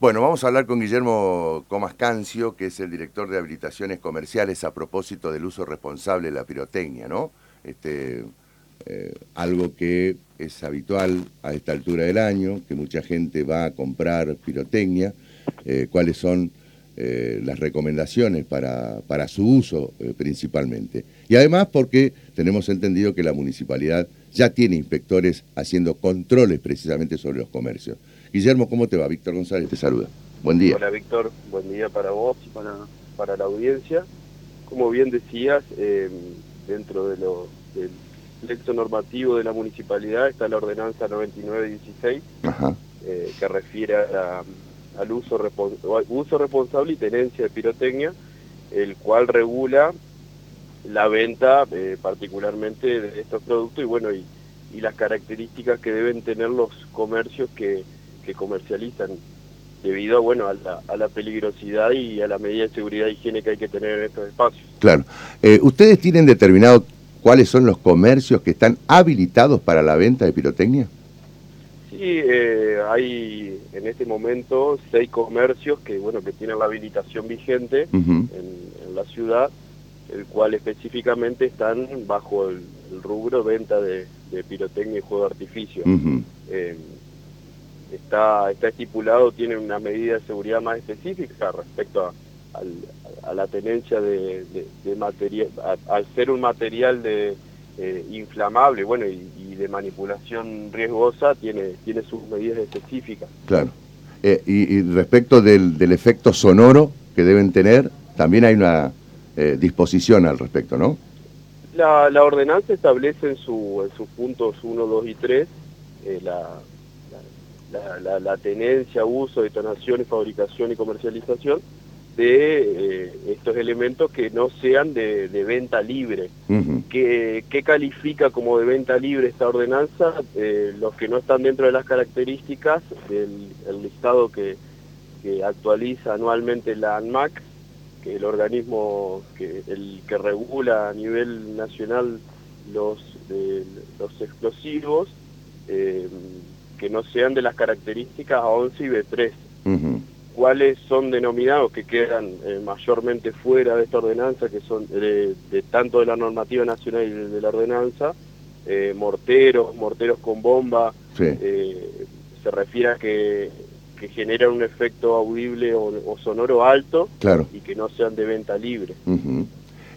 Bueno, vamos a hablar con Guillermo Comascancio, que es el director de habilitaciones comerciales a propósito del uso responsable de la pirotecnia, ¿no? Este, eh, algo que es habitual a esta altura del año, que mucha gente va a comprar pirotecnia, eh, cuáles son eh, las recomendaciones para su uso principalmente. Y además porque tenemos entendido que la municipalidad ya tiene inspectores haciendo controles precisamente sobre los comercios. Guillermo, ¿cómo te va? Víctor González te saluda. Buen día. Hola Víctor, buen día para vos y para, para la audiencia. Como bien decías, em, dentro de lo, del texto normativo de la municipalidad está la ordenanza 9916, eh, que refiere al uso, uso responsable y tenencia de pirotecnia, el cual regula la venta eh, particularmente de estos productos y bueno y, y las características que deben tener los comercios que que comercializan debido bueno, a la, a la peligrosidad y a la medida de seguridad e higiene que hay que tener en estos espacios. Claro. Eh, ¿Ustedes tienen determinado cuáles son los comercios que están habilitados para la venta de pirotecnia? Sí, eh, hay en este momento seis comercios que bueno que tienen la habilitación vigente en, la ciudad, el cual específicamente están bajo el, rubro venta de, pirotecnia y juego de artificio está, está estipulado, tiene una medida de seguridad más específica respecto a, la tenencia de, material, al ser un material de eh, inflamable, bueno, y, de manipulación riesgosa, tiene, tiene sus medidas específicas. Claro. Eh, y, respecto del, del, efecto sonoro que deben tener, también hay una eh, disposición al respecto, ¿no? La, la ordenanza establece en, su, en sus puntos 1, 2 y 3 la, la, tenencia, uso, detonación, fabricación y comercialización de eh, estos elementos que no sean de, venta libre. ¿Qué, califica como de venta libre esta ordenanza? Eh, los que no están dentro de las características del listado que, actualiza anualmente la ANMAC, que es el organismo que, el que regula a nivel nacional los, los explosivos. Que no sean de las características A11 y B3. ¿Cuáles son denominados que quedan eh, mayormente fuera de esta ordenanza, que son de, tanto de la normativa nacional y de, la ordenanza? Eh, morteros, morteros con bomba, eh, se refiere a que, que generan un efecto audible o, sonoro alto y que no sean de venta libre.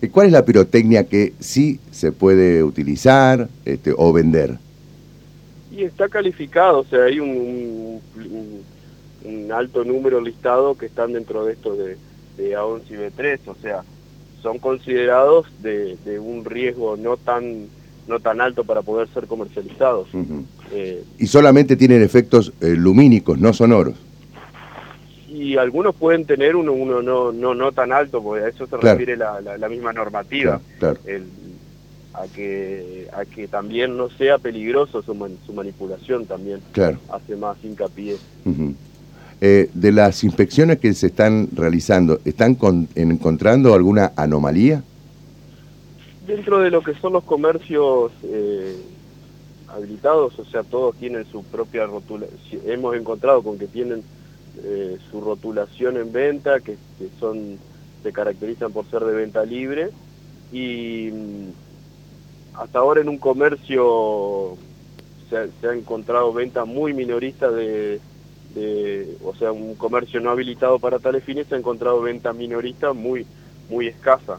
¿Y cuál es la pirotecnia que sí se puede utilizar este, o vender? Y está calificado, o sea, hay un, un, alto número listado que están dentro de esto de, de A11 y B3, o sea, son considerados de, de, un riesgo no tan no tan alto para poder ser comercializados. Eh, y solamente tienen efectos eh, lumínicos, no sonoros. Y algunos pueden tener uno, uno no, no, no tan alto, porque a eso se refiere la, la, misma normativa. Claro, El, a que a que también no sea peligroso su, su manipulación también. Claro. hace más hincapié. Eh, de las inspecciones que se están realizando están encontrando alguna anomalía dentro de lo que son los comercios eh, habilitados o sea todos tienen su propia rotulación hemos encontrado con que tienen eh, su rotulación en venta que, que son se caracterizan por ser de venta libre y hasta ahora en un comercio se, ha encontrado venta muy minorista de, o sea, un comercio no habilitado para tales fines se ha encontrado venta minorista muy, muy escasa.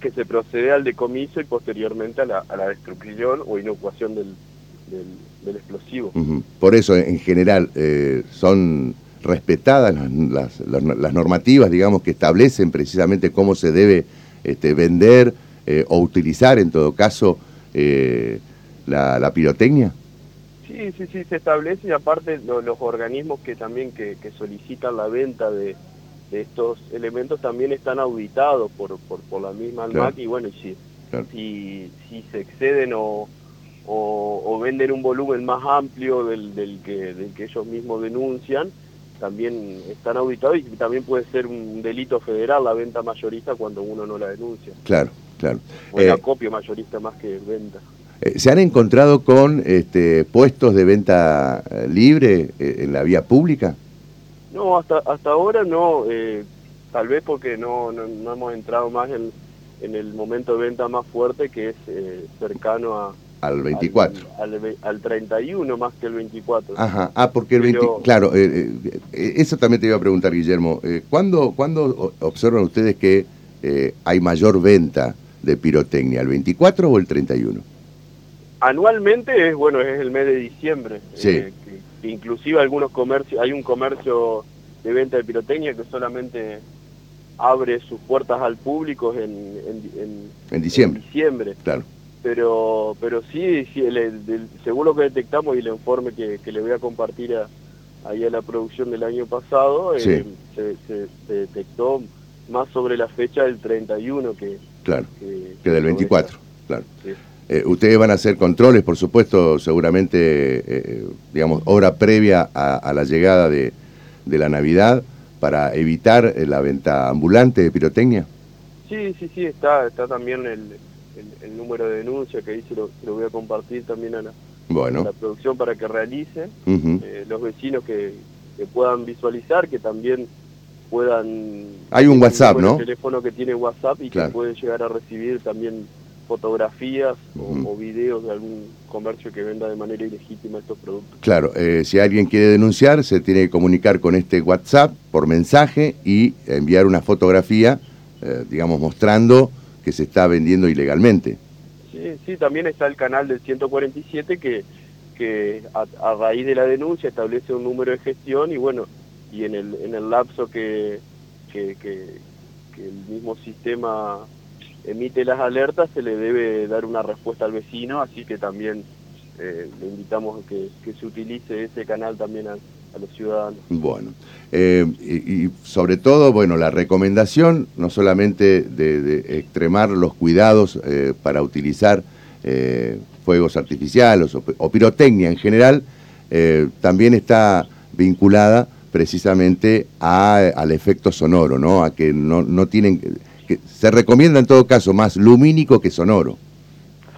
Que se procede al decomiso y posteriormente a la, a la destrucción o inocuación del, del, explosivo. Por eso, en general, eh, son respetadas las, las, normativas, digamos, que establecen precisamente cómo se debe este, vender eh, o utilizar en todo caso eh, la, pirotecnia? Sí, sí, sí, se establece y aparte los organismos que también que, solicitan la venta de, estos elementos también están auditados por, por, la misma ANMAC y bueno, y si, si, se exceden o, o, venden un volumen más amplio del, del, que, del que ellos mismos denuncian, también están auditados y también puede ser un delito federal la venta mayorista cuando uno no la denuncia. Claro, claro. O el acopio mayorista más que venta. Eh, ¿Se han encontrado con este, puestos de venta eh, libre eh, en la vía pública? No, hasta hasta ahora no, eh, tal vez porque no, no, hemos entrado más en, en, el momento de venta más fuerte que es eh, cercano a, al 24. Al, al, 31 más que el 24. Ajá, ah, porque el 20, claro, eh, eso también te iba a preguntar, Guillermo. ¿cuándo, ¿Cuándo observan ustedes que hay mayor venta de pirotecnia, el 24 o el 31? Anualmente es, bueno, es el mes de diciembre. Sí inclusive algunos comercios, hay un comercio de venta de pirotecnia que solamente abre sus puertas al público en, en, diciembre. diciembre. Claro. Pero, pero sí, sí según lo que detectamos y el informe que, le voy a compartir a, ahí a la producción del año pasado, eh, se, detectó más sobre la fecha del 31 que, claro, que, del 24. Claro. Eh, ustedes van a hacer controles, por supuesto, seguramente, eh, digamos, hora previa a, la llegada de, la Navidad para evitar eh, la venta ambulante de pirotecnia. Sí, sí, sí, está, está también el, el, número de denuncia que ahí se lo, voy a compartir también a la, bueno. la producción para que realicen, los vecinos que, puedan visualizar, que también puedan... Hay un WhatsApp, ¿no? Un teléfono que tiene WhatsApp y que pueden llegar a recibir también fotografías o, videos de algún comercio que venda de manera ilegítima estos productos. Claro, eh, si alguien quiere denunciar, se tiene que comunicar con este WhatsApp por mensaje y enviar una fotografía, eh, digamos, mostrando que se está vendiendo ilegalmente. Sí, sí, también está el canal del 147 que, que a, raíz de la denuncia establece un número de gestión y bueno, y en el, en el lapso que, que, que el mismo sistema emite las alertas, se le debe dar una respuesta al vecino, así que también eh, le invitamos a que, se utilice ese canal también a, los ciudadanos. Bueno, eh, y, sobre todo, bueno, la recomendación no solamente de, extremar los cuidados eh, para utilizar fuegos artificiales o, pirotecnia en general, también está vinculada precisamente al efecto sonoro, ¿no? A que no, no tienen que se recomienda en todo caso más lumínico que sonoro.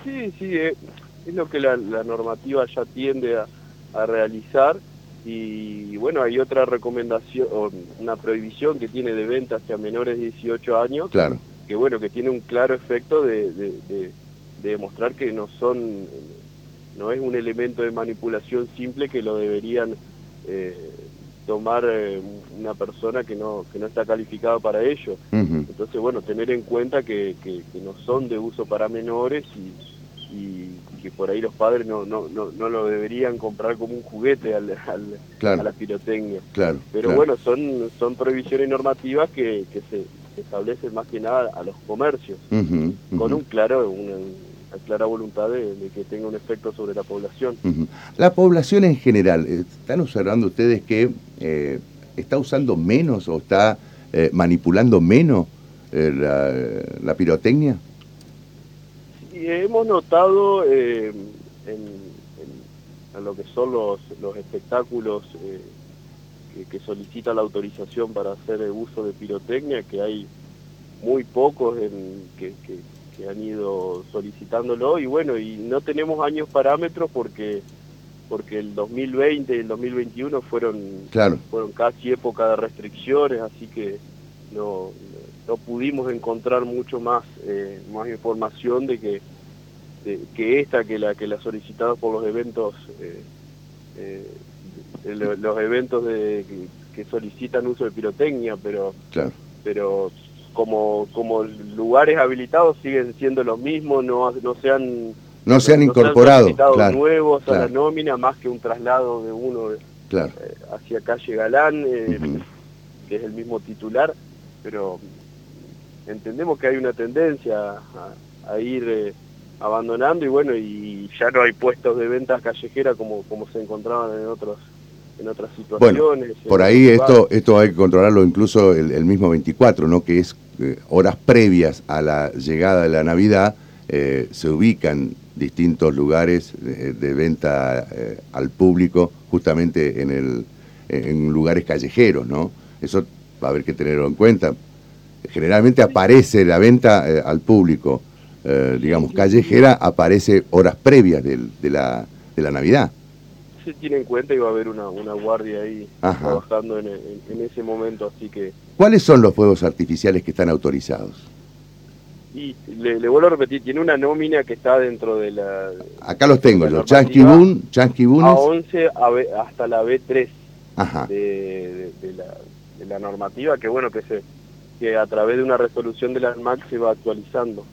Sí, sí, eh, es, lo que la, normativa ya tiende a, realizar y, bueno, hay otra recomendación, una prohibición que tiene de venta hacia menores de 18 años, claro. que bueno, que tiene un claro efecto de, de, demostrar que no son, no es un elemento de manipulación simple que lo deberían eh, tomar eh, una persona que no, que no está calificada para ello. Entonces, bueno, tener en cuenta que, que, no son de uso para menores y, y, que por ahí los padres no, no, no, no, lo deberían comprar como un juguete al, a la pirotecnia. Claro, Pero bueno, son, son prohibiciones normativas que, que se establecen más que nada a los comercios, con un claro, un, clara voluntad de, que tenga un efecto sobre la población. La población en general, eh, ¿están observando ustedes que eh, está usando menos o está eh, manipulando menos la, pirotecnia? Sí, hemos notado en, lo que son los, los espectáculos que, que solicitan la autorización para hacer el uso de pirotecnia, que hay muy pocos en, que, que han ido solicitándolo y bueno, y no tenemos años parámetros porque porque el 2020 y el 2021 fueron claro. fueron casi época de restricciones, así que no, no pudimos encontrar mucho más eh, más información de que que esta que la que la solicitada por los eventos eh, eh, los eventos de que, solicitan uso de pirotecnia, pero pero como, como lugares habilitados siguen siendo los mismos, no, no se han, no se han incorporado nuevos a la nómina, más que un traslado de uno eh, hacia calle Galán, eh, que es el mismo titular, pero entendemos que hay una tendencia a, ir eh, abandonando y bueno, y ya no hay puestos de ventas callejeras como, como se encontraban en otros en otras situaciones. por ahí esto esto hay que controlarlo incluso el, mismo 24, ¿no? Que es eh, horas previas a la llegada de la Navidad eh, se ubican distintos lugares de, venta eh, al público justamente en el en lugares callejeros, ¿no? Eso va a haber que tenerlo en cuenta. Generalmente aparece la venta al público, digamos, callejera, aparece horas previas de, la, de la Navidad. Se tiene en cuenta y va a haber una, una guardia ahí trabajando en, en, ese momento, así que... ¿Cuáles son los fuegos artificiales que están autorizados? Y le, vuelvo a repetir, tiene una nómina que está dentro de la... Acá los tengo, los Chansky Boon, A11 hasta la B3 De, la, de la normativa, que bueno, que se que a través de una resolución de la ANMAC se va actualizando.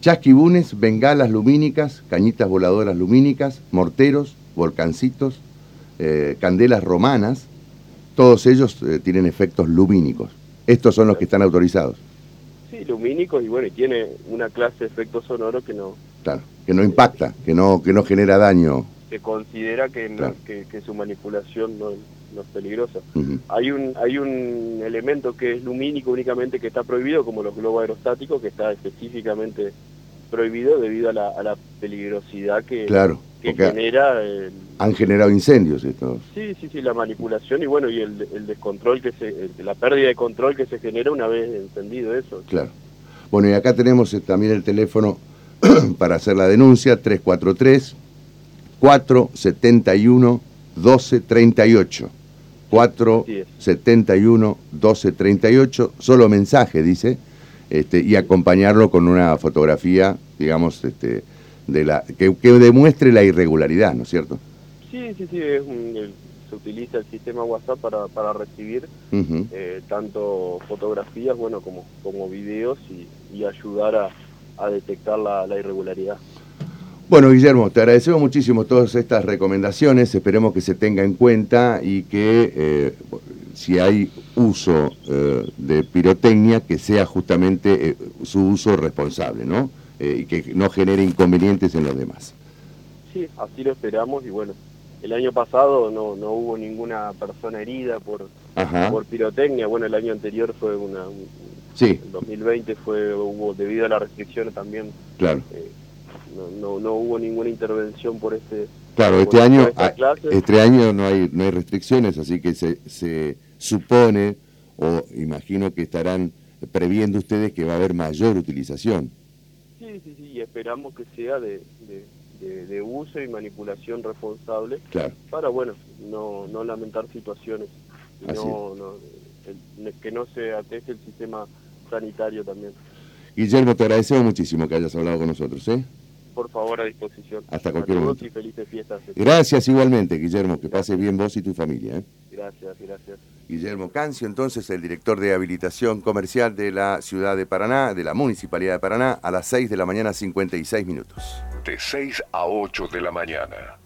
Chasquibunes, bengalas lumínicas, cañitas voladoras lumínicas, morteros, volcancitos, eh, candelas romanas, todos ellos eh, tienen efectos lumínicos. Estos son los que están autorizados. Sí, lumínicos y bueno, y tiene una clase de efecto sonoro que no... Claro, que no impacta, que no, que no genera daño. Se considera que, que, su manipulación no, no es peligrosa. Hay un hay un elemento que es lumínico únicamente que está prohibido, como los globos aerostáticos, que está específicamente prohibido debido a la, a la peligrosidad que, claro, que genera. han generado incendios estos. Sí, sí, sí, la manipulación y bueno, y el, el descontrol, que se la pérdida de control que se genera una vez encendido eso. Claro. Bueno, y acá tenemos eh, también el teléfono para hacer la denuncia, 343 471 1238. 471 1238, solo mensaje, dice, este, y acompañarlo con una fotografía, digamos, este, de la que, demuestre la irregularidad, ¿no es cierto? Sí, sí, sí, es se utiliza el sistema WhatsApp para, para recibir eh, tanto fotografías, bueno, como, como videos y, ayudar a, a detectar la, la irregularidad. Bueno, Guillermo, te agradecemos muchísimo todas estas recomendaciones, esperemos que se tenga en cuenta y que eh, si hay uso eh, de pirotecnia, que sea justamente eh, su uso responsable, ¿no? Y que no genere inconvenientes en los demás. Sí, así lo esperamos y bueno, el año pasado no, no hubo ninguna persona herida por, por pirotecnia, bueno, el año anterior fue una... sí. En 2020 fue, hubo, debido a las restricciones también... Claro. no, no, hubo ninguna intervención por este claro este año este año no hay no hay restricciones así que se, se supone o imagino que estarán previendo ustedes que va a haber mayor utilización sí sí sí y esperamos que sea de, de, uso y manipulación responsable claro. para bueno no no lamentar situaciones no, no que no se ateste el sistema sanitario también Guillermo, te agradecemos muchísimo que hayas hablado con nosotros, ¿eh? Por favor a disposición. Hasta cualquier momento. y felices fiestas. Gracias igualmente, Guillermo, que pase bien vos y tu familia. ¿eh? Gracias, gracias. Guillermo Cancio, entonces el director de habilitación comercial de la ciudad de Paraná, de la Municipalidad de Paraná, a las 6 de la mañana 56 minutos. De 6 a 8 de la mañana.